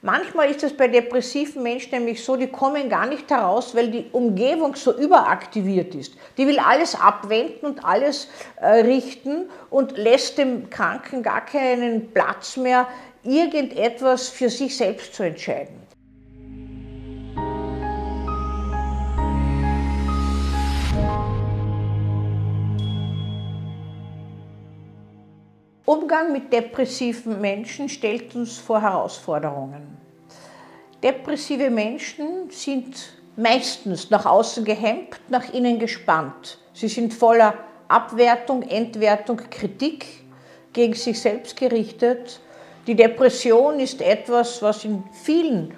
Manchmal ist es bei depressiven Menschen nämlich so, die kommen gar nicht heraus, weil die Umgebung so überaktiviert ist. Die will alles abwenden und alles äh, richten und lässt dem Kranken gar keinen Platz mehr, irgendetwas für sich selbst zu entscheiden. Umgang mit depressiven Menschen stellt uns vor Herausforderungen. Depressive Menschen sind meistens nach außen gehemmt, nach innen gespannt. Sie sind voller Abwertung, Entwertung, Kritik gegen sich selbst gerichtet. Die Depression ist etwas, was in vielen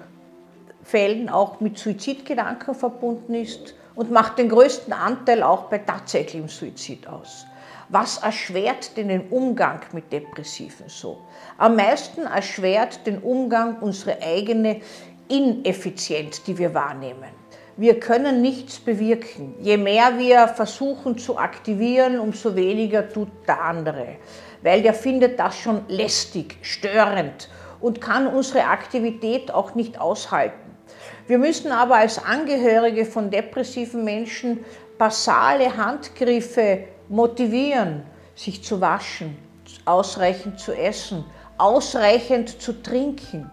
Fällen auch mit Suizidgedanken verbunden ist und macht den größten Anteil auch bei tatsächlichem Suizid aus. Was erschwert denn den Umgang mit Depressiven so? Am meisten erschwert den Umgang unsere eigene Ineffizienz, die wir wahrnehmen. Wir können nichts bewirken. Je mehr wir versuchen zu aktivieren, umso weniger tut der andere, weil der findet das schon lästig, störend und kann unsere Aktivität auch nicht aushalten. Wir müssen aber als Angehörige von depressiven Menschen basale Handgriffe motivieren, sich zu waschen, ausreichend zu essen, ausreichend zu trinken.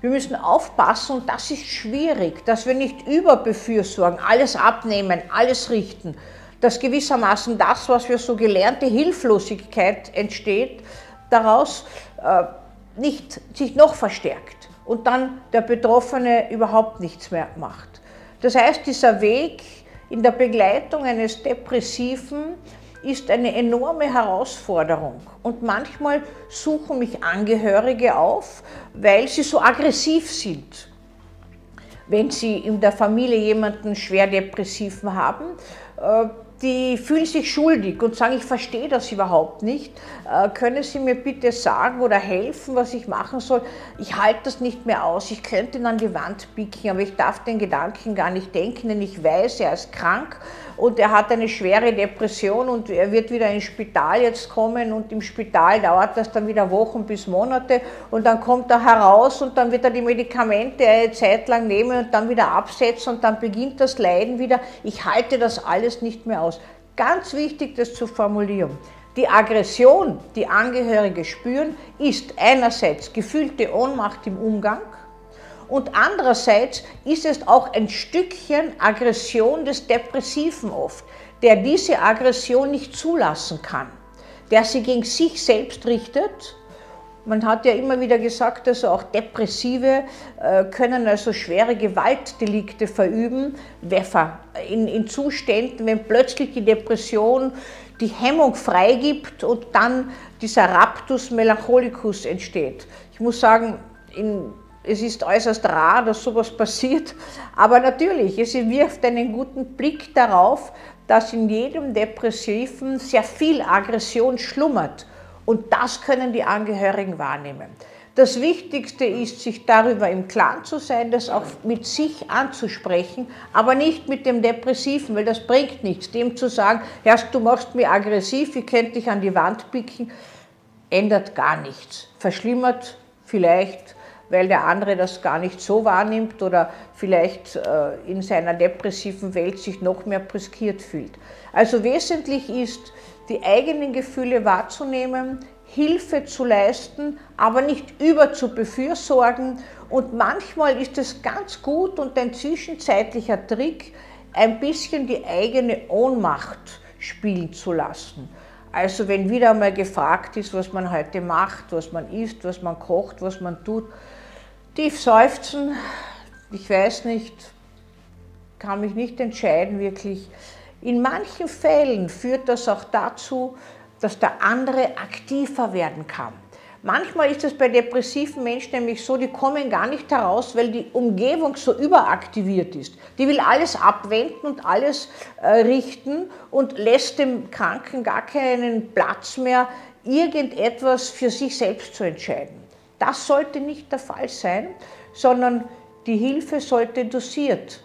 Wir müssen aufpassen, und das ist schwierig, dass wir nicht überbefürsorgen, alles abnehmen, alles richten, dass gewissermaßen das, was für so gelernte Hilflosigkeit entsteht, daraus äh, nicht sich noch verstärkt und dann der Betroffene überhaupt nichts mehr macht. Das heißt, dieser Weg in der Begleitung eines Depressiven ist eine enorme Herausforderung. Und manchmal suchen mich Angehörige auf, weil sie so aggressiv sind. Wenn sie in der Familie jemanden schwer depressiven haben, äh, die fühlen sich schuldig und sagen, ich verstehe das überhaupt nicht. Äh, können Sie mir bitte sagen oder helfen, was ich machen soll? Ich halte das nicht mehr aus. Ich könnte ihn an die Wand picken, aber ich darf den Gedanken gar nicht denken, denn ich weiß, er ist krank und er hat eine schwere Depression und er wird wieder ins Spital jetzt kommen und im Spital dauert das dann wieder Wochen bis Monate und dann kommt er heraus und dann wird er die Medikamente eine Zeit lang nehmen und dann wieder absetzen und dann beginnt das Leiden wieder. Ich halte das alles nicht mehr aus aus. Ganz wichtig, das zu formulieren. Die Aggression, die Angehörige spüren, ist einerseits gefühlte Ohnmacht im Umgang und andererseits ist es auch ein Stückchen Aggression des Depressiven oft, der diese Aggression nicht zulassen kann, der sie gegen sich selbst richtet man hat ja immer wieder gesagt, also auch Depressive äh, können also schwere Gewaltdelikte verüben, in, in Zuständen, wenn plötzlich die Depression die Hemmung freigibt und dann dieser Raptus melancholicus entsteht. Ich muss sagen, in, es ist äußerst rar, dass sowas passiert, aber natürlich, es wirft einen guten Blick darauf, dass in jedem Depressiven sehr viel Aggression schlummert und das können die Angehörigen wahrnehmen. Das Wichtigste ist, sich darüber im Klaren zu sein, das auch mit sich anzusprechen, aber nicht mit dem Depressiven, weil das bringt nichts. Dem zu sagen, erst du machst mich aggressiv, ich könnte dich an die Wand picken, ändert gar nichts. Verschlimmert vielleicht, weil der andere das gar nicht so wahrnimmt oder vielleicht äh, in seiner depressiven Welt sich noch mehr briskiert fühlt. Also wesentlich ist, die eigenen Gefühle wahrzunehmen, Hilfe zu leisten, aber nicht über zu befürsorgen. Und manchmal ist es ganz gut und ein zwischenzeitlicher Trick, ein bisschen die eigene Ohnmacht spielen zu lassen. Also wenn wieder einmal gefragt ist, was man heute macht, was man isst, was man kocht, was man tut, tief seufzen, ich weiß nicht, kann mich nicht entscheiden wirklich, in manchen Fällen führt das auch dazu, dass der andere aktiver werden kann. Manchmal ist es bei depressiven Menschen nämlich so, die kommen gar nicht heraus, weil die Umgebung so überaktiviert ist. Die will alles abwenden und alles äh, richten und lässt dem Kranken gar keinen Platz mehr, irgendetwas für sich selbst zu entscheiden. Das sollte nicht der Fall sein, sondern die Hilfe sollte dosiert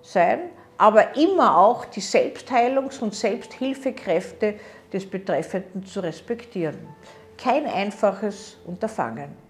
sein aber immer auch die Selbstheilungs- und Selbsthilfekräfte des Betreffenden zu respektieren. Kein einfaches Unterfangen.